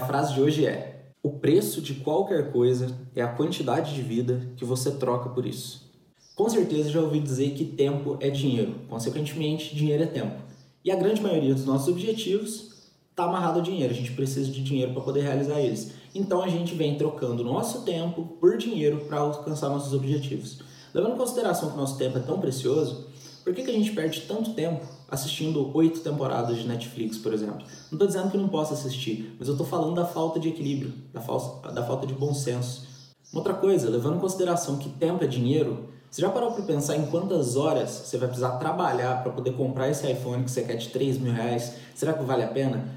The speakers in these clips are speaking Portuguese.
frase de hoje é: O preço de qualquer coisa é a quantidade de vida que você troca por isso. Com certeza já ouvi dizer que tempo é dinheiro, consequentemente, dinheiro é tempo. E a grande maioria dos nossos objetivos está amarrado ao dinheiro, a gente precisa de dinheiro para poder realizar eles. Então a gente vem trocando nosso tempo por dinheiro para alcançar nossos objetivos. Levando em consideração que nosso tempo é tão precioso, por que, que a gente perde tanto tempo assistindo oito temporadas de Netflix, por exemplo? Não estou dizendo que não possa assistir, mas eu estou falando da falta de equilíbrio, da, falsa, da falta de bom senso. Outra coisa, levando em consideração que tempo é dinheiro, você já parou para pensar em quantas horas você vai precisar trabalhar para poder comprar esse iPhone que você quer de 3 mil reais? Será que vale a pena?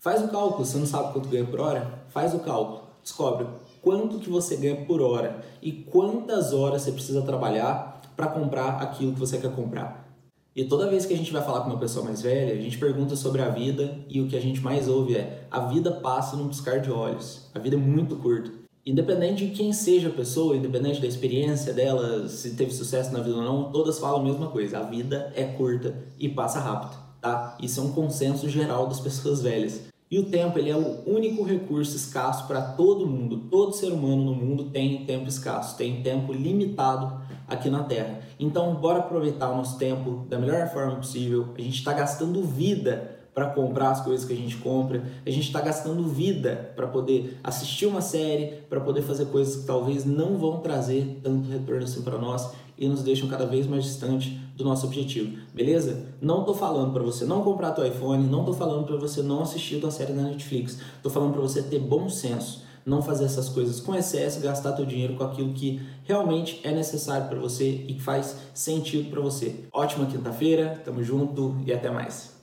Faz o cálculo, você não sabe quanto ganha por hora? Faz o cálculo, descobre quanto que você ganha por hora e quantas horas você precisa trabalhar para comprar aquilo que você quer comprar. E toda vez que a gente vai falar com uma pessoa mais velha, a gente pergunta sobre a vida e o que a gente mais ouve é: a vida passa num piscar de olhos. A vida é muito curta. Independente de quem seja a pessoa, independente da experiência dela, se teve sucesso na vida ou não, todas falam a mesma coisa: a vida é curta e passa rápido, tá? Isso é um consenso geral das pessoas velhas. E o tempo ele é o único recurso escasso para todo mundo. Todo ser humano no mundo tem tempo escasso, tem tempo limitado aqui na Terra. Então, bora aproveitar o nosso tempo da melhor forma possível. A gente está gastando vida para comprar as coisas que a gente compra. A gente está gastando vida para poder assistir uma série, para poder fazer coisas que talvez não vão trazer tanto retorno assim para nós e nos deixam cada vez mais distante do nosso objetivo, beleza? Não tô falando para você não comprar teu iPhone, não tô falando para você não assistir tua série na Netflix. Tô falando para você ter bom senso, não fazer essas coisas com excesso, gastar teu dinheiro com aquilo que realmente é necessário para você e que faz sentido para você. Ótima quinta-feira, tamo junto e até mais.